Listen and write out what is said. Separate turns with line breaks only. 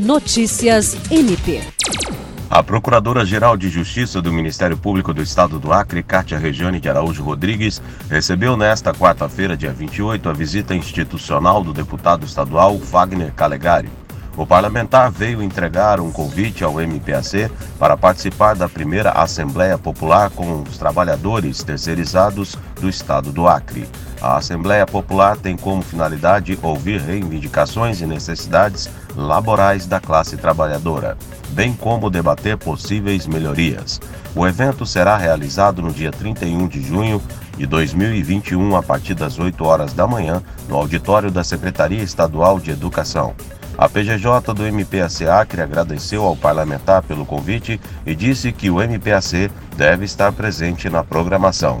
Notícias MP.
A Procuradora-Geral de Justiça do Ministério Público do Estado do Acre, Cátia Regiane de Araújo Rodrigues, recebeu nesta quarta-feira, dia 28, a visita institucional do deputado estadual Wagner Calegari. O parlamentar veio entregar um convite ao MPAC para participar da primeira Assembleia Popular com os trabalhadores terceirizados do estado do Acre. A Assembleia Popular tem como finalidade ouvir reivindicações e necessidades laborais da classe trabalhadora, bem como debater possíveis melhorias. O evento será realizado no dia 31 de junho de 2021, a partir das 8 horas da manhã, no auditório da Secretaria Estadual de Educação. A PGJ do MPAC Acre agradeceu ao parlamentar pelo convite e disse que o MPAC deve estar presente na programação.